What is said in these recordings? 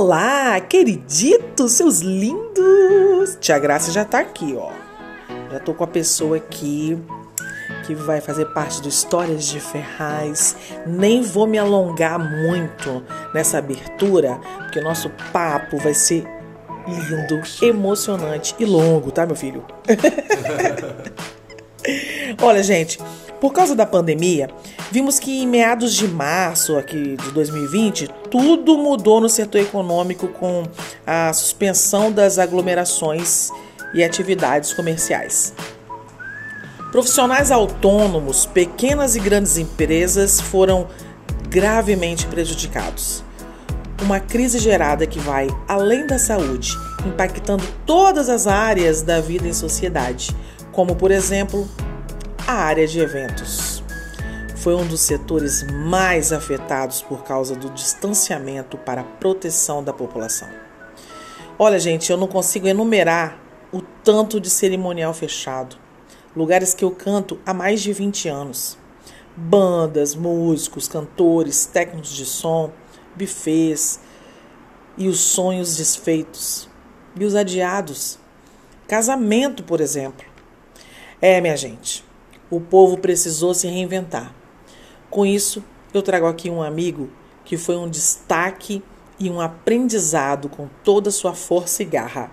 Olá, queriditos, seus lindos! Tia Graça já tá aqui, ó. Já tô com a pessoa aqui que vai fazer parte do Histórias de Ferraz. Nem vou me alongar muito nessa abertura, porque o nosso papo vai ser lindo, emocionante e longo, tá, meu filho? Olha, gente, por causa da pandemia, vimos que em meados de março aqui de 2020, tudo mudou no setor econômico com a suspensão das aglomerações e atividades comerciais. Profissionais autônomos, pequenas e grandes empresas foram gravemente prejudicados uma crise gerada que vai além da saúde, impactando todas as áreas da vida em sociedade, como por exemplo a área de eventos. Foi um dos setores mais afetados por causa do distanciamento para a proteção da população. Olha, gente, eu não consigo enumerar o tanto de cerimonial fechado, lugares que eu canto há mais de 20 anos. Bandas, músicos, cantores, técnicos de som, bufês e os sonhos desfeitos e os adiados. Casamento, por exemplo. É, minha gente, o povo precisou se reinventar. Com isso, eu trago aqui um amigo que foi um destaque e um aprendizado com toda sua força e garra.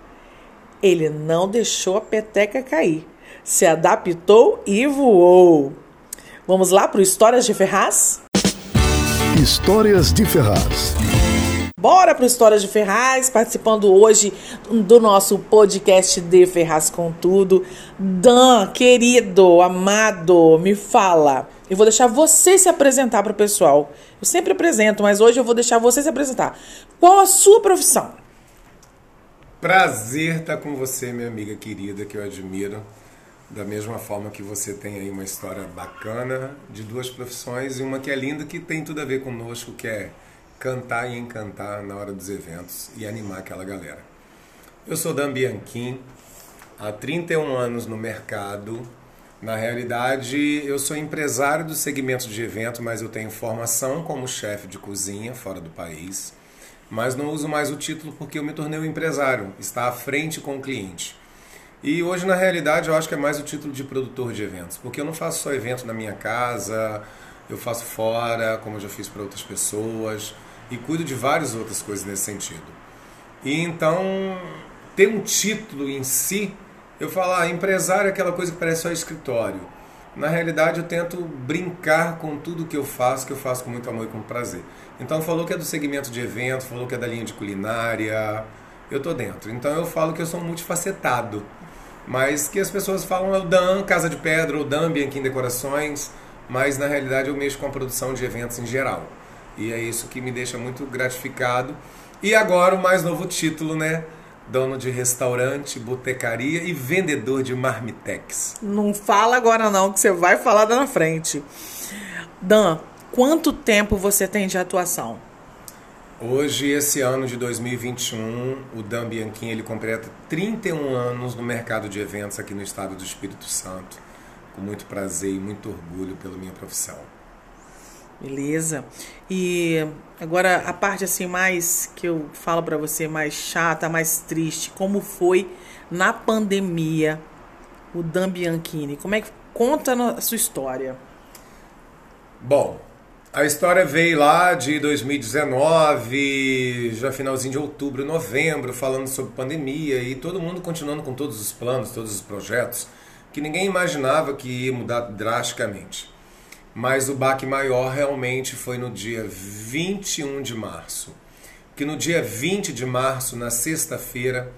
Ele não deixou a peteca cair, se adaptou e voou. Vamos lá para o Histórias de Ferraz? Histórias de Ferraz. Bora para Histórias de Ferraz, participando hoje do nosso podcast de Ferraz com Tudo. Dan, querido, amado, me fala. Eu vou deixar você se apresentar para o pessoal. Eu sempre apresento, mas hoje eu vou deixar você se apresentar. Qual a sua profissão? Prazer estar com você, minha amiga querida, que eu admiro. Da mesma forma que você tem aí uma história bacana de duas profissões e uma que é linda, que tem tudo a ver conosco, que é cantar e encantar na hora dos eventos e animar aquela galera. Eu sou Dan Bianchim, há 31 anos no mercado. Na realidade, eu sou empresário do segmento de evento, mas eu tenho formação como chefe de cozinha fora do país. Mas não uso mais o título porque eu me tornei um empresário, está à frente com o cliente. E hoje, na realidade, eu acho que é mais o título de produtor de eventos, porque eu não faço só evento na minha casa, eu faço fora, como eu já fiz para outras pessoas, e cuido de várias outras coisas nesse sentido. E então, ter um título em si, eu falo, ah, empresário é aquela coisa que parece só escritório. Na realidade, eu tento brincar com tudo que eu faço, que eu faço com muito amor e com prazer. Então, falou que é do segmento de evento, falou que é da linha de culinária, eu tô dentro. Então, eu falo que eu sou multifacetado mas que as pessoas falam é o Dan Casa de Pedra, o Dan Bianchim Decorações, mas na realidade eu mexo com a produção de eventos em geral. E é isso que me deixa muito gratificado. E agora o mais novo título, né? Dono de restaurante, botecaria e vendedor de marmitex. Não fala agora não, que você vai falar lá na frente. Dan, quanto tempo você tem de atuação? Hoje, esse ano de 2021, o Dan Bianchim ele completa 31 anos no mercado de eventos aqui no estado do Espírito Santo. Com muito prazer e muito orgulho pela minha profissão. Beleza. E agora a parte assim mais que eu falo para você mais chata, mais triste, como foi na pandemia o Dan Bianchini? Como é que conta a sua história? Bom, a história veio lá de 2019, já finalzinho de outubro, novembro, falando sobre pandemia e todo mundo continuando com todos os planos, todos os projetos, que ninguém imaginava que ia mudar drasticamente. Mas o baque maior realmente foi no dia 21 de março. Que no dia 20 de março, na sexta-feira,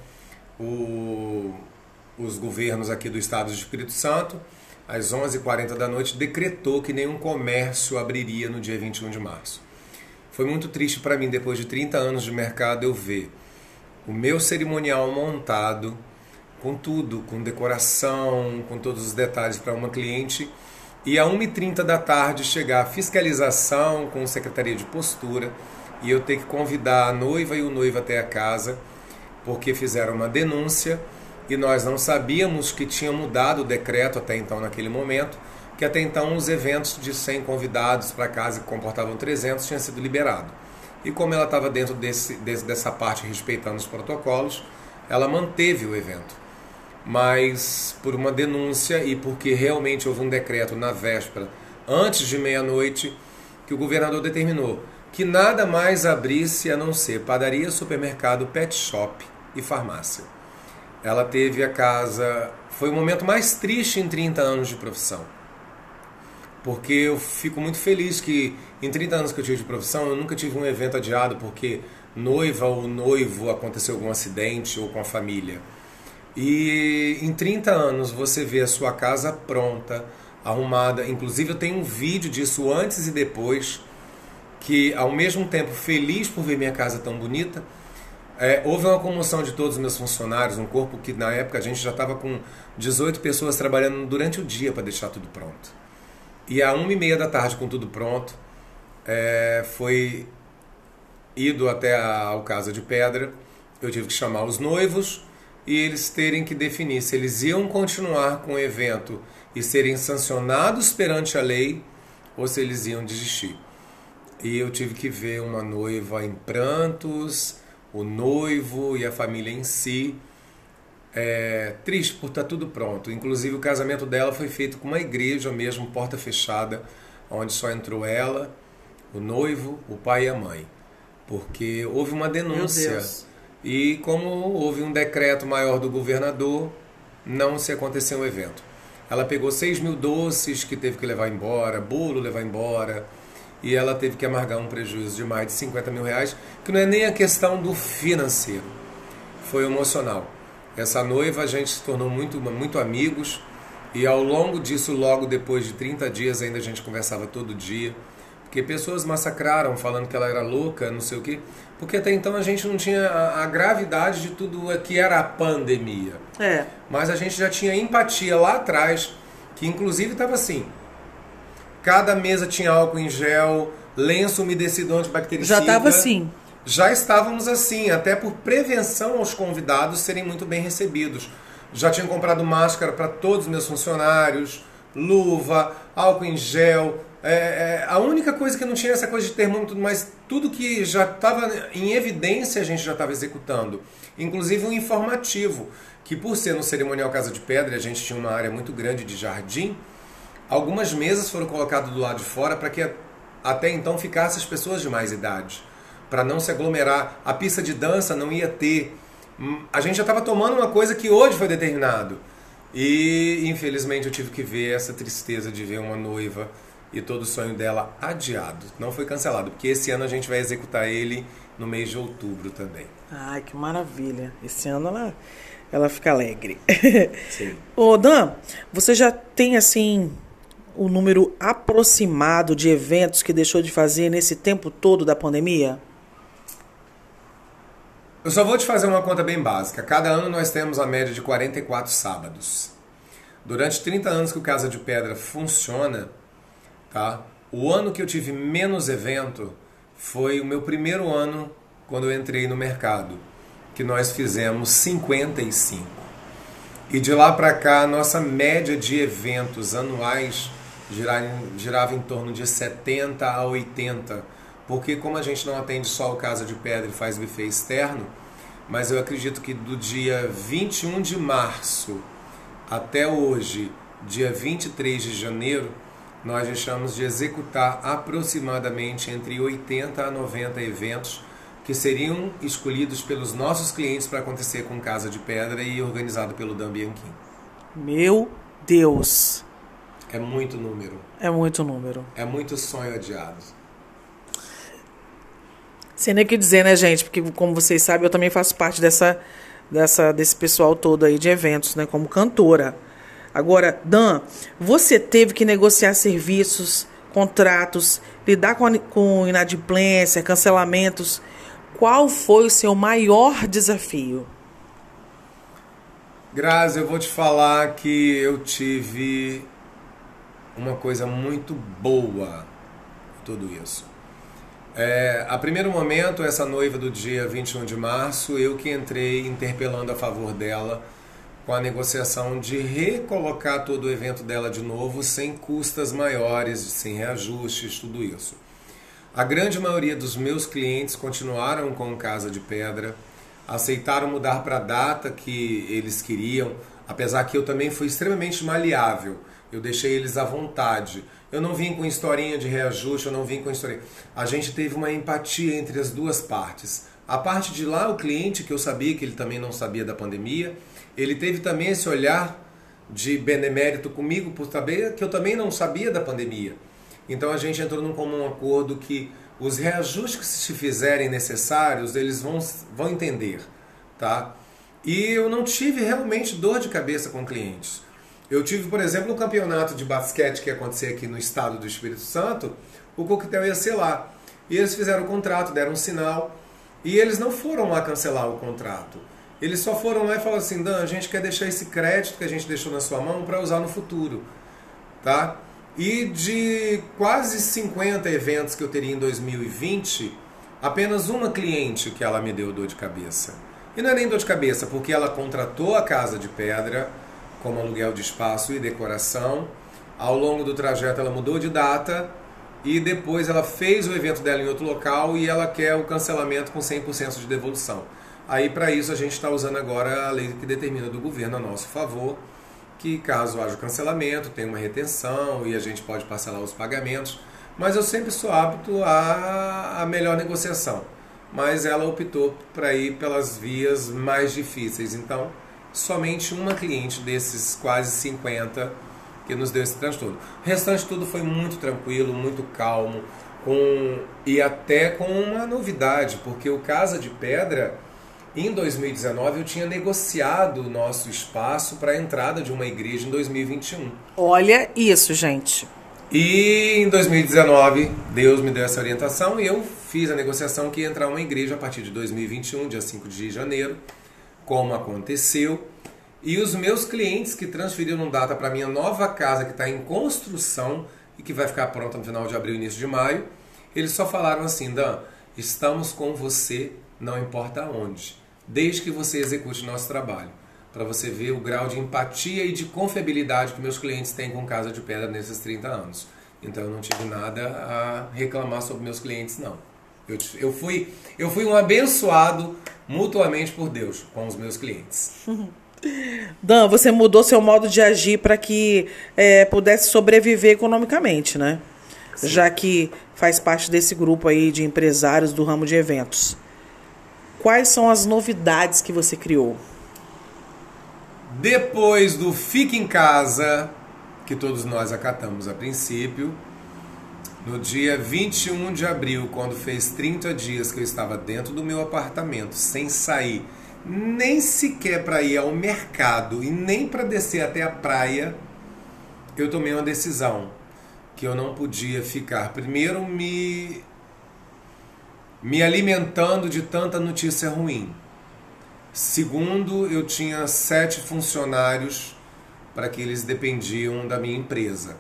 os governos aqui do estado do Espírito Santo às 11h40 da noite, decretou que nenhum comércio abriria no dia 21 de março. foi muito triste para mim, depois de 30 anos de mercado, eu ver o meu cerimonial montado, com tudo, com decoração, com todos os detalhes para uma cliente, e a 1h30 da tarde chegar a fiscalização com secretaria de postura e eu ter que convidar a noiva e o noivo até a casa, porque fizeram uma denúncia e nós não sabíamos que tinha mudado o decreto até então, naquele momento, que até então os eventos de 100 convidados para casa que comportavam 300 tinham sido liberado. E como ela estava dentro desse, desse, dessa parte respeitando os protocolos, ela manteve o evento. Mas por uma denúncia e porque realmente houve um decreto na véspera, antes de meia-noite, que o governador determinou que nada mais abrisse a não ser padaria, supermercado, pet shop e farmácia. Ela teve a casa. Foi o momento mais triste em 30 anos de profissão. Porque eu fico muito feliz que em 30 anos que eu tive de profissão, eu nunca tive um evento adiado porque noiva ou noivo aconteceu algum acidente ou com a família. E em 30 anos você vê a sua casa pronta, arrumada. Inclusive eu tenho um vídeo disso antes e depois, que ao mesmo tempo feliz por ver minha casa tão bonita, é, houve uma comoção de todos os meus funcionários, um corpo que na época a gente já estava com 18 pessoas trabalhando durante o dia para deixar tudo pronto. E a uma e meia da tarde, com tudo pronto, é, foi ido até a Alcasa de Pedra. Eu tive que chamar os noivos e eles terem que definir se eles iam continuar com o evento e serem sancionados perante a lei ou se eles iam desistir. E eu tive que ver uma noiva em prantos, o noivo e a família em si. É, triste por estar tá tudo pronto. Inclusive o casamento dela foi feito com uma igreja mesmo, porta fechada, onde só entrou ela, o noivo, o pai e a mãe. Porque houve uma denúncia. E como houve um decreto maior do governador, não se aconteceu o evento. Ela pegou 6 mil doces que teve que levar embora, bolo levar embora, e ela teve que amargar um prejuízo de mais de 50 mil reais, que não é nem a questão do financeiro, foi emocional. Essa noiva a gente se tornou muito, muito amigos e ao longo disso, logo depois de 30 dias, ainda a gente conversava todo dia, porque pessoas massacraram falando que ela era louca, não sei o quê, porque até então a gente não tinha a, a gravidade de tudo que era a pandemia. É. Mas a gente já tinha empatia lá atrás, que inclusive estava assim, Cada mesa tinha álcool em gel, lenço umedecido antibactericida. Já estava assim. Já estávamos assim, até por prevenção aos convidados serem muito bem recebidos. Já tinha comprado máscara para todos os meus funcionários, luva, álcool em gel. É, é, a única coisa que não tinha essa coisa de termômetro, mas tudo que já estava em evidência a gente já estava executando. Inclusive um informativo, que por ser no cerimonial Casa de Pedra, a gente tinha uma área muito grande de jardim, Algumas mesas foram colocadas do lado de fora para que até então ficassem as pessoas de mais idade, para não se aglomerar. A pista de dança não ia ter. A gente já estava tomando uma coisa que hoje foi determinado. E infelizmente eu tive que ver essa tristeza de ver uma noiva e todo o sonho dela adiado. Não foi cancelado, porque esse ano a gente vai executar ele no mês de outubro também. Ai, que maravilha. Esse ano ela, ela fica alegre. Sim. Ô, Dan, você já tem assim o número aproximado de eventos que deixou de fazer nesse tempo todo da pandemia? Eu só vou te fazer uma conta bem básica. Cada ano nós temos a média de 44 sábados. Durante 30 anos que o Casa de Pedra funciona, tá? O ano que eu tive menos evento foi o meu primeiro ano quando eu entrei no mercado, que nós fizemos 55. E de lá para cá, a nossa média de eventos anuais girava, em torno de 70 a 80, porque como a gente não atende só o Casa de Pedra e faz buffet externo, mas eu acredito que do dia 21 de março até hoje, dia 23 de janeiro, nós deixamos de executar aproximadamente entre 80 a 90 eventos que seriam escolhidos pelos nossos clientes para acontecer com Casa de Pedra e organizado pelo Dan Bianchini. Meu Deus! É muito número. É muito número. É muito sonho adiado. Sem nem o que dizer, né, gente? Porque, como vocês sabem, eu também faço parte dessa, dessa, desse pessoal todo aí de eventos, né? Como cantora. Agora, Dan, você teve que negociar serviços contratos, lidar com, com inadimplência, cancelamentos. Qual foi o seu maior desafio? Grazi, eu vou te falar que eu tive uma coisa muito boa tudo isso. É, a primeiro momento, essa noiva do dia 21 de março, eu que entrei interpelando a favor dela com a negociação de recolocar todo o evento dela de novo sem custas maiores, sem reajustes, tudo isso. A grande maioria dos meus clientes continuaram com Casa de Pedra, aceitaram mudar para a data que eles queriam, apesar que eu também fui extremamente maleável. Eu deixei eles à vontade. Eu não vim com historinha de reajuste, eu não vim com historinha. A gente teve uma empatia entre as duas partes. A parte de lá, o cliente, que eu sabia que ele também não sabia da pandemia, ele teve também esse olhar de benemérito comigo por saber que eu também não sabia da pandemia. Então a gente entrou num comum acordo que os reajustes que se fizerem necessários, eles vão, vão entender, tá? E eu não tive realmente dor de cabeça com clientes. Eu tive, por exemplo, no campeonato de basquete que ia acontecer aqui no estado do Espírito Santo, o coquetel ia ser lá. E eles fizeram o contrato, deram um sinal, e eles não foram lá cancelar o contrato. Eles só foram lá e falaram assim: Dan, a gente quer deixar esse crédito que a gente deixou na sua mão para usar no futuro. Tá? E de quase 50 eventos que eu teria em 2020, apenas uma cliente que ela me deu dor de cabeça. E não é nem dor de cabeça, porque ela contratou a casa de pedra como aluguel de espaço e decoração. Ao longo do trajeto ela mudou de data e depois ela fez o evento dela em outro local e ela quer o cancelamento com 100% de devolução. Aí para isso a gente está usando agora a lei que determina do governo a nosso favor, que caso haja cancelamento, tem uma retenção e a gente pode parcelar os pagamentos, mas eu sempre sou apto a, a melhor negociação. Mas ela optou para ir pelas vias mais difíceis, então somente uma cliente desses quase 50 que nos deu esse transtorno. O restante tudo foi muito tranquilo, muito calmo, com e até com uma novidade, porque o Casa de Pedra em 2019 eu tinha negociado o nosso espaço para a entrada de uma igreja em 2021. Olha isso, gente. E em 2019 Deus me deu essa orientação e eu fiz a negociação que ia entrar uma igreja a partir de 2021, dia 5 de janeiro como aconteceu. E os meus clientes que transferiram data para minha nova casa que está em construção e que vai ficar pronta no final de abril, início de maio, eles só falaram assim: Dan, estamos com você, não importa onde, desde que você execute nosso trabalho. Para você ver o grau de empatia e de confiabilidade que meus clientes têm com Casa de Pedra nesses 30 anos. Então eu não tive nada a reclamar sobre meus clientes, não. Eu, eu, fui, eu fui um abençoado mutuamente por Deus com os meus clientes. Dan, você mudou seu modo de agir para que é, pudesse sobreviver economicamente, né? Sim. Já que faz parte desse grupo aí de empresários do ramo de eventos. Quais são as novidades que você criou? Depois do Fique em Casa, que todos nós acatamos a princípio, no dia 21 de abril, quando fez 30 dias que eu estava dentro do meu apartamento, sem sair nem sequer para ir ao mercado e nem para descer até a praia, eu tomei uma decisão que eu não podia ficar primeiro me me alimentando de tanta notícia ruim. Segundo, eu tinha sete funcionários para que eles dependiam da minha empresa.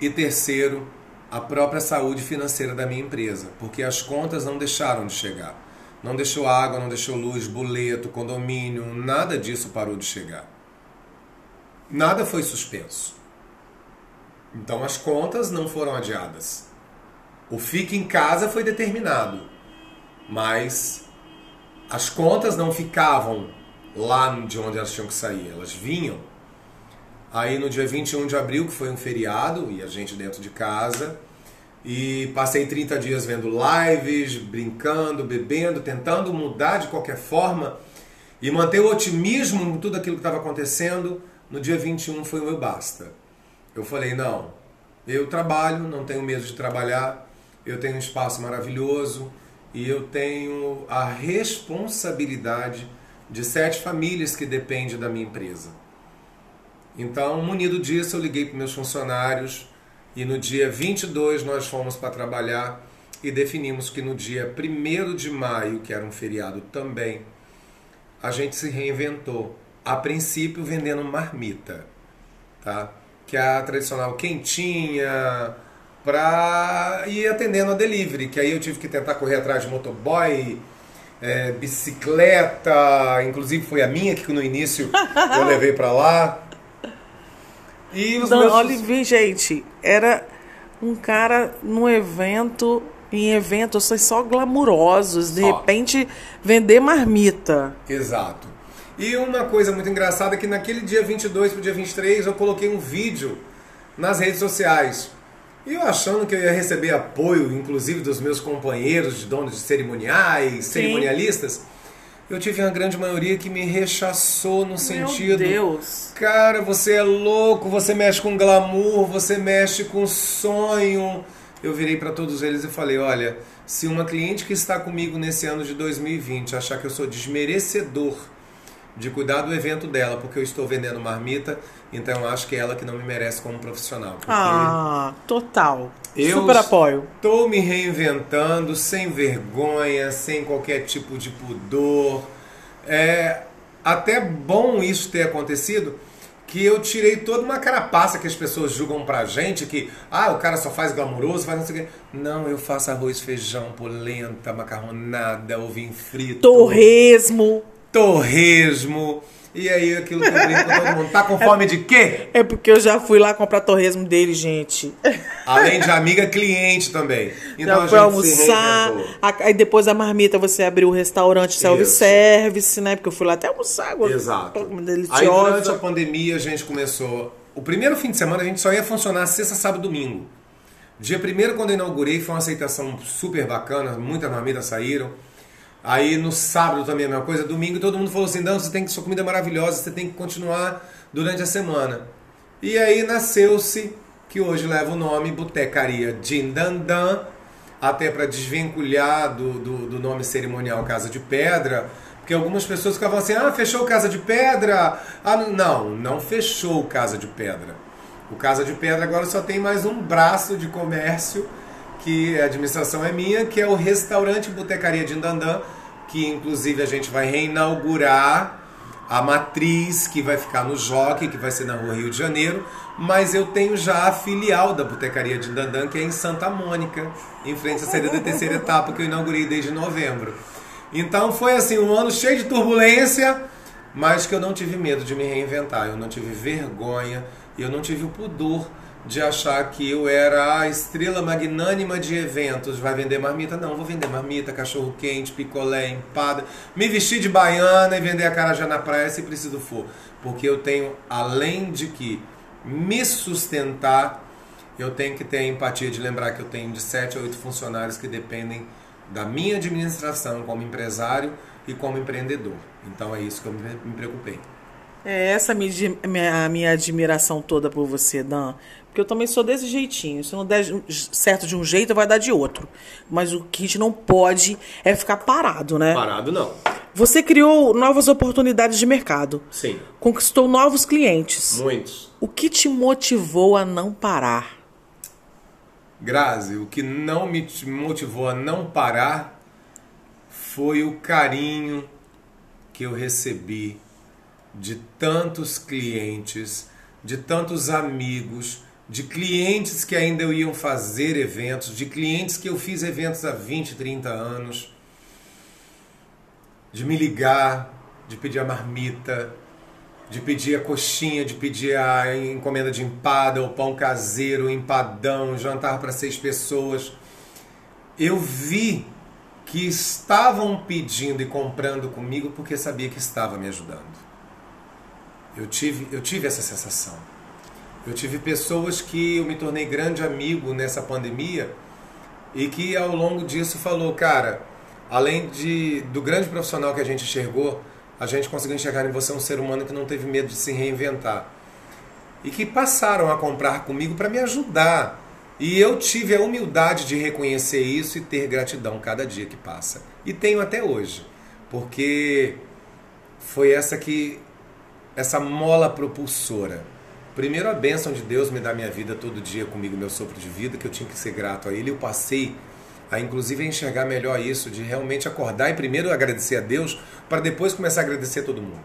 E terceiro, a própria saúde financeira da minha empresa, porque as contas não deixaram de chegar. Não deixou água, não deixou luz, boleto, condomínio, nada disso parou de chegar. Nada foi suspenso. Então as contas não foram adiadas. O fique em casa foi determinado, mas as contas não ficavam lá de onde elas tinham que sair, elas vinham Aí no dia 21 de abril, que foi um feriado, e a gente dentro de casa, e passei 30 dias vendo lives, brincando, bebendo, tentando mudar de qualquer forma e manter o otimismo em tudo aquilo que estava acontecendo. No dia 21 foi o meu basta. Eu falei: não, eu trabalho, não tenho medo de trabalhar, eu tenho um espaço maravilhoso e eu tenho a responsabilidade de sete famílias que dependem da minha empresa. Então, munido disso, eu liguei para meus funcionários E no dia 22 nós fomos para trabalhar e definimos que no dia 1 de maio, que era um feriado também, a gente se reinventou. A princípio vendendo marmita, tá? Que é a tradicional quentinha, para ir atendendo a delivery, que aí eu tive que tentar correr atrás de motoboy, é, bicicleta, inclusive foi a minha que no início eu levei para lá. E os Não, meus... gente, era um cara num evento, em eventos só glamurosos, de só. repente vender marmita. Exato. E uma coisa muito engraçada é que naquele dia 22 pro dia 23 eu coloquei um vídeo nas redes sociais. E eu achando que eu ia receber apoio, inclusive dos meus companheiros de donos de cerimoniais, Sim. cerimonialistas, eu tive uma grande maioria que me rechaçou no Meu sentido. Deus! Cara, você é louco, você mexe com glamour, você mexe com sonho. Eu virei para todos eles e falei: olha, se uma cliente que está comigo nesse ano de 2020 achar que eu sou desmerecedor de cuidar do evento dela, porque eu estou vendendo marmita, então eu acho que é ela que não me merece como profissional. Ah, total. Eu Super apoio. Estou me reinventando sem vergonha, sem qualquer tipo de pudor. É até bom isso ter acontecido, que eu tirei toda uma carapaça que as pessoas julgam pra gente, que ah, o cara só faz glamouroso, faz não sei o quê. Não, eu faço arroz, feijão, polenta, macarronada, ovinho frito. Torresmo torresmo. E aí aquilo que eu brinco com todo mundo. Tá com fome de quê? É porque eu já fui lá comprar torresmo dele, gente. Além de amiga cliente também. Então já fui almoçar. Aí depois da marmita você abriu o restaurante self-service, né? Porque eu fui lá até almoçar agora. Exato. Aí durante a pandemia a gente começou. O primeiro fim de semana a gente só ia funcionar sexta, sábado domingo. Dia primeiro, quando eu inaugurei, foi uma aceitação super bacana, muitas marmitas saíram. Aí no sábado também a mesma coisa, domingo todo mundo falou assim: não, você tem que, sua comida é maravilhosa, você tem que continuar durante a semana. E aí nasceu-se, que hoje leva o nome Botecaria Dindandan, até para desvincular do, do, do, nome cerimonial Casa de Pedra, porque algumas pessoas ficavam assim: ah, fechou Casa de Pedra? Ah, não, não fechou Casa de Pedra. O Casa de Pedra agora só tem mais um braço de comércio que a administração é minha, que é o restaurante Botecaria de Indandã, que inclusive a gente vai reinaugurar a matriz que vai ficar no Jockey, que vai ser na rua Rio de Janeiro, mas eu tenho já a filial da Botecaria de Indandã, que é em Santa Mônica, em frente à saída da terceira etapa, que eu inaugurei desde novembro. Então foi assim, um ano cheio de turbulência, mas que eu não tive medo de me reinventar, eu não tive vergonha, eu não tive o pudor de achar que eu era a estrela magnânima de eventos. Vai vender marmita? Não, vou vender marmita, cachorro quente, picolé, empada, me vestir de baiana e vender a cara já na praia se preciso for. Porque eu tenho, além de que me sustentar, eu tenho que ter a empatia de lembrar que eu tenho de 7 a 8 funcionários que dependem da minha administração como empresário e como empreendedor. Então é isso que eu me preocupei. É essa a minha, a minha admiração toda por você, Dan. Porque eu também sou desse jeitinho. Se não der certo de um jeito, vai dar de outro. Mas o que a gente não pode é ficar parado, né? Parado não. Você criou novas oportunidades de mercado. Sim. Conquistou novos clientes. Muitos. O que te motivou a não parar? Grazi, o que não me motivou a não parar foi o carinho que eu recebi de tantos clientes, de tantos amigos, de clientes que ainda iam fazer eventos, de clientes que eu fiz eventos há 20, 30 anos, de me ligar, de pedir a marmita, de pedir a coxinha, de pedir a encomenda de empada, o pão caseiro, o empadão, jantar para seis pessoas. Eu vi que estavam pedindo e comprando comigo porque sabia que estava me ajudando. Eu tive, eu tive essa sensação. Eu tive pessoas que eu me tornei grande amigo nessa pandemia e que ao longo disso falou, cara, além de do grande profissional que a gente enxergou, a gente conseguiu enxergar em você um ser humano que não teve medo de se reinventar. E que passaram a comprar comigo para me ajudar. E eu tive a humildade de reconhecer isso e ter gratidão cada dia que passa. E tenho até hoje, porque foi essa que essa mola propulsora Primeiro, a bênção de Deus me dá minha vida todo dia comigo, meu sopro de vida, que eu tinha que ser grato a Ele. Eu passei a, inclusive, a enxergar melhor isso, de realmente acordar e primeiro agradecer a Deus, para depois começar a agradecer todo mundo.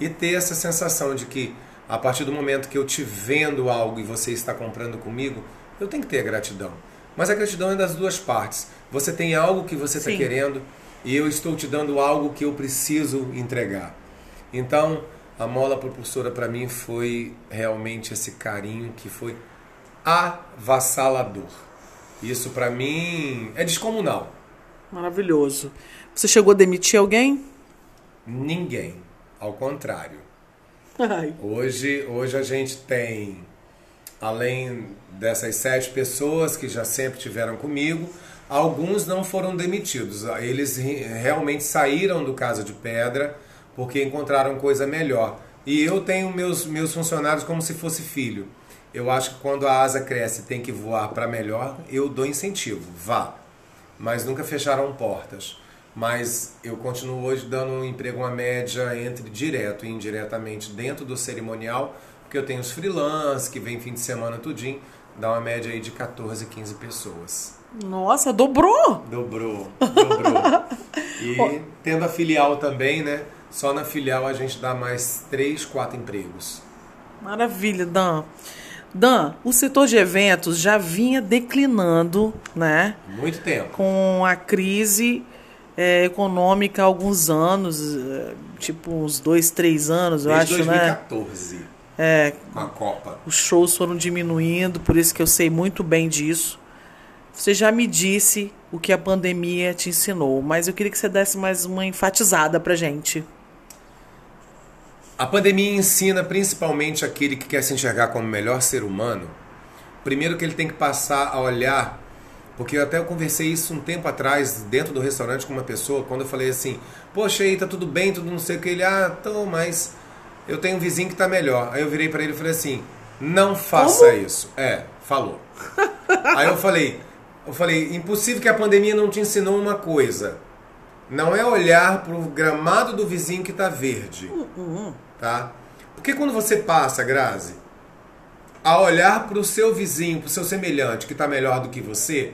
E ter essa sensação de que, a partir do momento que eu te vendo algo e você está comprando comigo, eu tenho que ter a gratidão. Mas a gratidão é das duas partes. Você tem algo que você está querendo e eu estou te dando algo que eu preciso entregar. Então, a mola propulsora para mim foi realmente esse carinho que foi avassalador. Isso para mim é descomunal. Maravilhoso. Você chegou a demitir alguém? Ninguém. Ao contrário. Ai. Hoje, hoje a gente tem, além dessas sete pessoas que já sempre tiveram comigo, alguns não foram demitidos. Eles realmente saíram do Casa de Pedra porque encontraram coisa melhor. E eu tenho meus, meus funcionários como se fosse filho. Eu acho que quando a asa cresce e tem que voar para melhor, eu dou incentivo, vá. Mas nunca fecharam portas. Mas eu continuo hoje dando um emprego, uma média entre direto e indiretamente dentro do cerimonial, porque eu tenho os freelance que vem fim de semana tudinho, dá uma média aí de 14, 15 pessoas. Nossa, dobrou! Dobrou, dobrou. e tendo a filial também, né? Só na filial a gente dá mais três, quatro empregos. Maravilha, Dan. Dan, o setor de eventos já vinha declinando, né? Muito tempo. Com a crise é, econômica há alguns anos, é, tipo uns dois, três anos, eu Desde acho, 2014, né? É. Com a Copa. Os shows foram diminuindo, por isso que eu sei muito bem disso. Você já me disse o que a pandemia te ensinou, mas eu queria que você desse mais uma enfatizada pra gente. A pandemia ensina principalmente aquele que quer se enxergar como o melhor ser humano. Primeiro que ele tem que passar a olhar, porque eu até conversei isso um tempo atrás dentro do restaurante com uma pessoa, quando eu falei assim, poxa aí, tá tudo bem, tudo não sei o que, ele, ah, então, mas eu tenho um vizinho que tá melhor. Aí eu virei para ele e falei assim, não faça Como? isso. É, falou. aí eu falei, eu falei, impossível que a pandemia não te ensinou uma coisa. Não é olhar para o gramado do vizinho que está verde. Tá? Porque quando você passa, Grazi, a olhar para o seu vizinho, para o seu semelhante que está melhor do que você,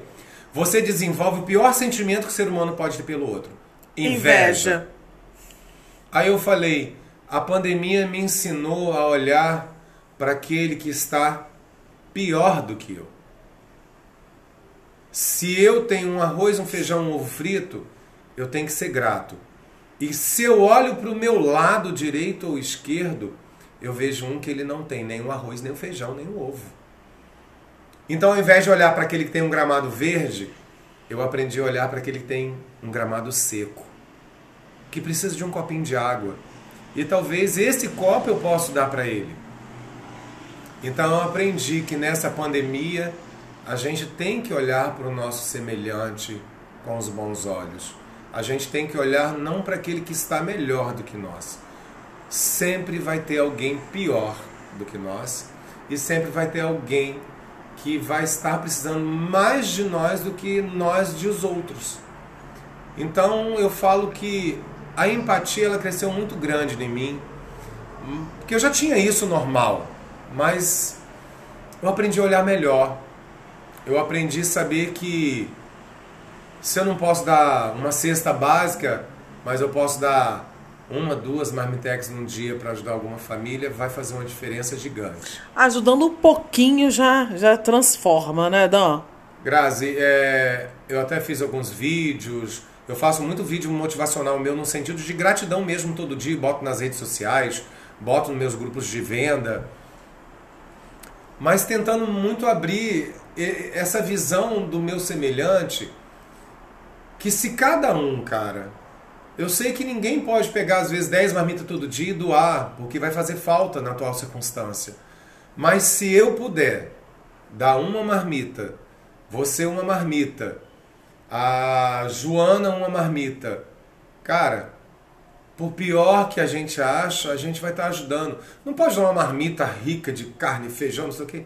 você desenvolve o pior sentimento que o ser humano pode ter pelo outro: inveja. Aí eu falei, a pandemia me ensinou a olhar para aquele que está pior do que eu. Se eu tenho um arroz, um feijão, um ovo frito, eu tenho que ser grato. E se eu olho para o meu lado direito ou esquerdo, eu vejo um que ele não tem nem o arroz, nem o feijão, nem o ovo. Então, ao invés de olhar para aquele que tem um gramado verde, eu aprendi a olhar para aquele que tem um gramado seco, que precisa de um copinho de água. E talvez esse copo eu possa dar para ele. Então, eu aprendi que nessa pandemia a gente tem que olhar para o nosso semelhante com os bons olhos a gente tem que olhar não para aquele que está melhor do que nós. Sempre vai ter alguém pior do que nós e sempre vai ter alguém que vai estar precisando mais de nós do que nós de os outros. Então eu falo que a empatia ela cresceu muito grande em mim, porque eu já tinha isso normal, mas eu aprendi a olhar melhor. Eu aprendi a saber que se eu não posso dar uma cesta básica, mas eu posso dar uma, duas marmitex num dia para ajudar alguma família, vai fazer uma diferença gigante. Ajudando um pouquinho já, já transforma, né, Dan? Grazi, é, eu até fiz alguns vídeos, eu faço muito vídeo motivacional meu no sentido de gratidão mesmo todo dia, boto nas redes sociais, boto nos meus grupos de venda, mas tentando muito abrir essa visão do meu semelhante que se cada um, cara, eu sei que ninguém pode pegar às vezes 10 marmitas todo dia e doar, porque vai fazer falta na atual circunstância. Mas se eu puder dar uma marmita, você uma marmita, a Joana uma marmita, cara, por pior que a gente acha, a gente vai estar ajudando. Não pode dar uma marmita rica de carne, feijão, não sei o quê.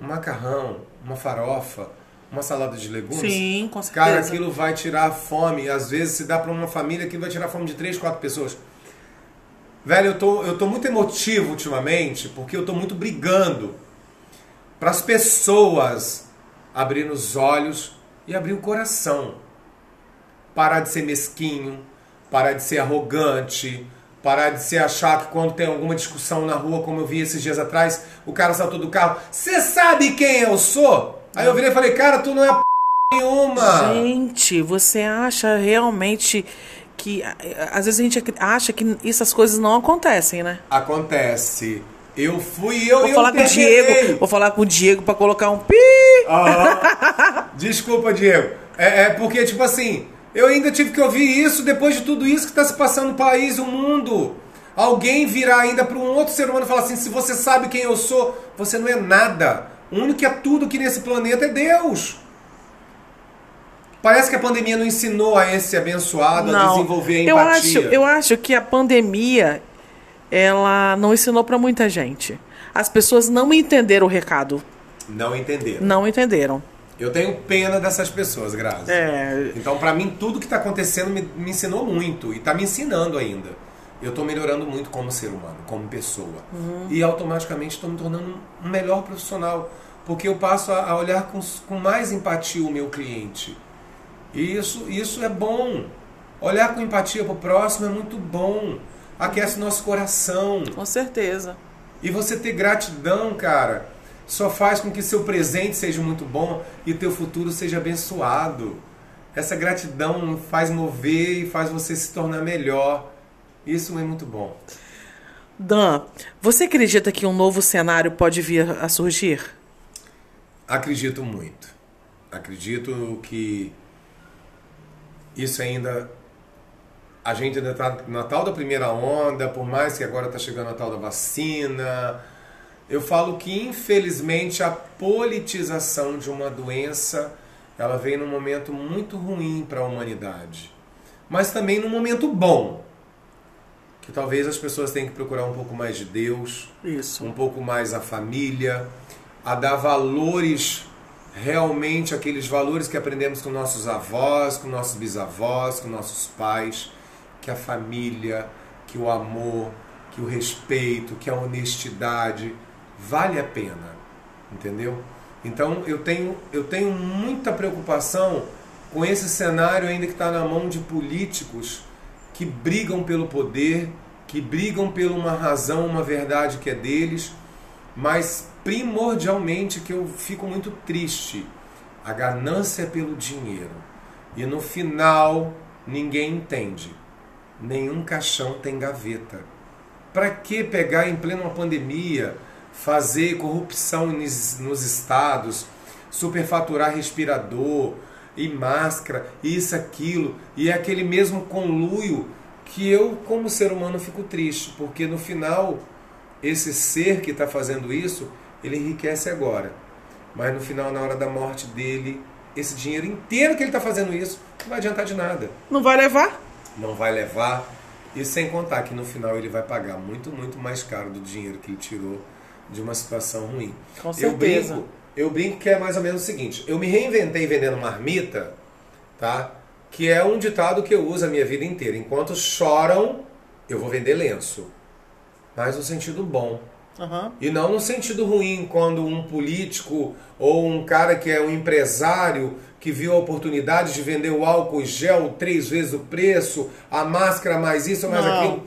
Um macarrão, uma farofa, uma salada de legumes. Sim, com certeza. Cara, aquilo vai tirar a fome. Às vezes, se dá para uma família, aquilo vai tirar a fome de três, quatro pessoas. Velho, eu tô, eu tô muito emotivo ultimamente, porque eu tô muito brigando para as pessoas abrirem os olhos e abrir o coração. Parar de ser mesquinho, parar de ser arrogante, parar de se achar que quando tem alguma discussão na rua, como eu vi esses dias atrás, o cara saltou do carro. Você sabe quem eu sou? Aí eu virei e falei, cara, tu não é p nenhuma. Gente, você acha realmente que às vezes a gente acha que essas coisas não acontecem, né? Acontece. Eu fui eu Vou eu falar com o. Diego, vou falar com o Diego pra colocar um pi. Desculpa, Diego. É, é porque, tipo assim, eu ainda tive que ouvir isso depois de tudo isso que está se passando no país, o mundo. Alguém virar ainda para um outro ser humano e falar assim: se você sabe quem eu sou, você não é nada. O único que é tudo aqui nesse planeta é Deus. Parece que a pandemia não ensinou a esse abençoado a Não, desenvolver a eu empatia. acho, eu acho que a pandemia ela não ensinou pra muita gente. As pessoas não entenderam o recado, Não entenderam. não entenderam. Eu tenho pena dessas pessoas, Grazi. É, Então, pra mim, tudo que tá acontecendo me, me ensinou muito e tá me ensinando ainda. Eu tô melhorando muito como ser humano, como pessoa. E automaticamente estou me tornando um melhor profissional, porque eu passo a, a olhar com, com mais empatia o meu cliente. E isso, isso é bom. Olhar com empatia pro próximo é muito bom. Aquece nosso coração. com certeza. E você ter gratidão, cara, só faz com que seu presente seja muito bom e teu futuro seja abençoado. Essa gratidão faz mover e faz você se tornar melhor. Isso é muito bom. Dan, você acredita que um novo cenário pode vir a surgir? Acredito muito. Acredito que isso ainda. A gente ainda está na tal da primeira onda, por mais que agora está chegando a tal da vacina. Eu falo que, infelizmente, a politização de uma doença ela vem num momento muito ruim para a humanidade, mas também num momento bom. Que talvez as pessoas tenham que procurar um pouco mais de Deus, Isso. um pouco mais a família, a dar valores realmente aqueles valores que aprendemos com nossos avós, com nossos bisavós, com nossos pais, que a família, que o amor, que o respeito, que a honestidade vale a pena, entendeu? Então eu tenho eu tenho muita preocupação com esse cenário ainda que está na mão de políticos que brigam pelo poder, que brigam por uma razão, uma verdade que é deles, mas primordialmente que eu fico muito triste, a ganância pelo dinheiro. E no final ninguém entende. Nenhum caixão tem gaveta. Para que pegar em plena pandemia, fazer corrupção nos estados, superfaturar respirador e máscara, isso, aquilo, e é aquele mesmo conluio que eu, como ser humano, fico triste, porque no final, esse ser que está fazendo isso, ele enriquece agora. Mas no final, na hora da morte dele, esse dinheiro inteiro que ele está fazendo isso, não vai adiantar de nada Não vai levar? não vai levar. E sem contar que no final ele vai pagar muito, muito mais caro do dinheiro que ele tirou de uma situação ruim. Com Eu certeza. brinco, eu brinco que é mais ou menos o seguinte: eu me reinventei vendendo marmita, tá? Que é um ditado que eu uso a minha vida inteira. Enquanto choram, eu vou vender lenço. Mas no sentido bom. Aham. E não no sentido ruim, quando um político ou um cara que é um empresário que viu a oportunidade de vender o álcool gel três vezes o preço, a máscara mais isso, mais Não. aquilo.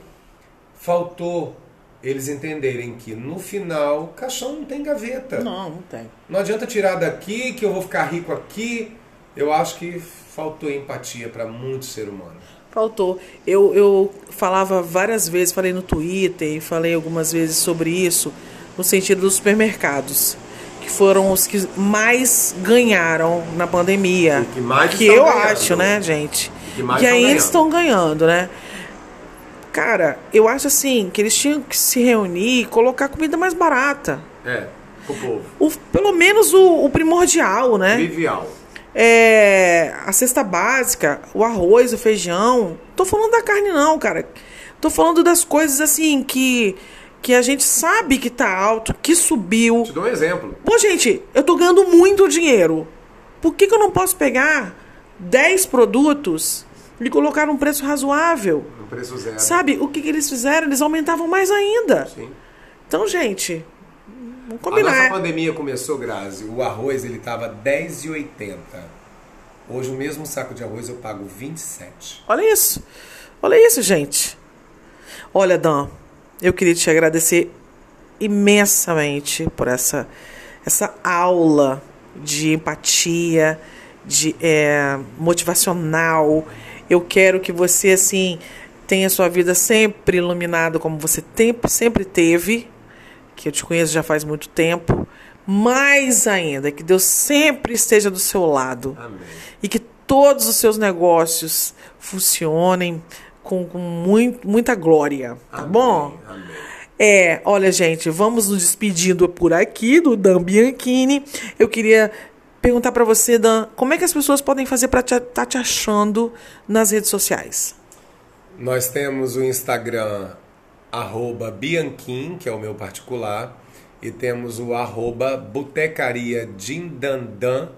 Faltou eles entenderem que no final, caixão não tem gaveta. Não, não tem. Não adianta tirar daqui que eu vou ficar rico aqui. Eu acho que faltou empatia para muito ser humano. Faltou. Eu, eu falava várias vezes, falei no Twitter e falei algumas vezes sobre isso, no sentido dos supermercados, que foram os que mais ganharam na pandemia. E que mais que eu ganhando. acho, né, gente? Que mais que estão ainda ganhando. estão ganhando, né? Cara, eu acho assim, que eles tinham que se reunir e colocar comida mais barata. É, o povo. O, pelo menos o, o primordial, né? Trivial. é, a cesta básica, o arroz, o feijão. Tô falando da carne não, cara. Tô falando das coisas assim que que a gente sabe que tá alto, que subiu. Te dou um exemplo. Pô, gente, eu tô ganhando muito dinheiro. Por que, que eu não posso pegar 10 produtos e colocaram um preço razoável. Um preço zero. Sabe, o que, que eles fizeram? Eles aumentavam mais ainda. Sim. Então, gente, vamos A combinar. nossa pandemia começou, Grazi, o arroz ele tava 10,80. Hoje o mesmo saco de arroz eu pago 27. Olha isso. Olha isso, gente. Olha, Dan, eu queria te agradecer imensamente por essa, essa aula de empatia, de é, motivacional. Eu quero que você, assim, tenha sua vida sempre iluminada como você tempo, sempre teve, que eu te conheço já faz muito tempo. Mais ainda, que Deus sempre esteja do seu lado Amém. e que todos os seus negócios funcionem com, com muito, muita glória, tá Amém, bom? Amém. É, olha, gente, vamos nos despedindo por aqui do Dan Bianchini. Eu queria perguntar pra você, Dan, como é que as pessoas podem fazer pra estar tá te achando nas redes sociais? Nós temos o Instagram arroba Bianquim, que é o meu particular, e temos o arroba Botecaria Dindandan,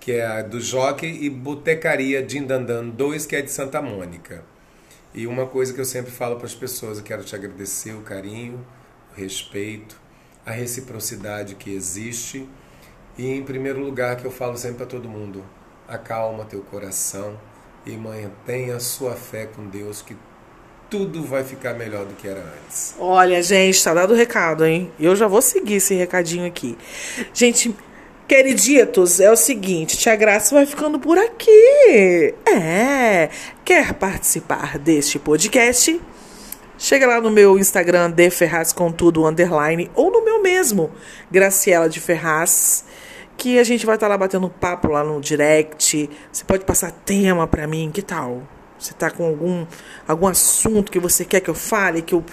que é do Jockey, e Botecaria Dindandan 2, que é de Santa Mônica. E uma coisa que eu sempre falo para as pessoas, eu quero te agradecer o carinho, o respeito, a reciprocidade que existe. E em primeiro lugar que eu falo sempre para todo mundo, acalma teu coração e mantenha sua fé com Deus que tudo vai ficar melhor do que era antes. Olha, gente, tá dado o recado, hein? Eu já vou seguir esse recadinho aqui. Gente, queriditos, é o seguinte, Tia Graça vai ficando por aqui. É, quer participar deste podcast? Chega lá no meu Instagram, de Ferraz com tudo, underline, ou no meu mesmo, Graciela de Ferraz, que a gente vai estar lá batendo papo lá no direct. Você pode passar tema pra mim, que tal? Você tá com algum, algum assunto que você quer que eu fale, que eu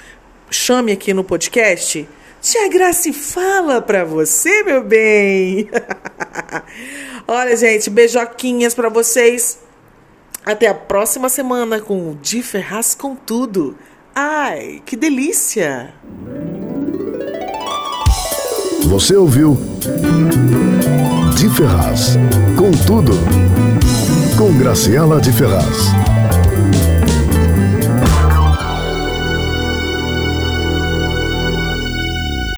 chame aqui no podcast? Tia Grace fala pra você, meu bem. Olha, gente, beijoquinhas pra vocês. Até a próxima semana com o De Ferraz com tudo. Ai, que delícia! Você ouviu De Ferraz. Com tudo. Com Graciela de Ferraz.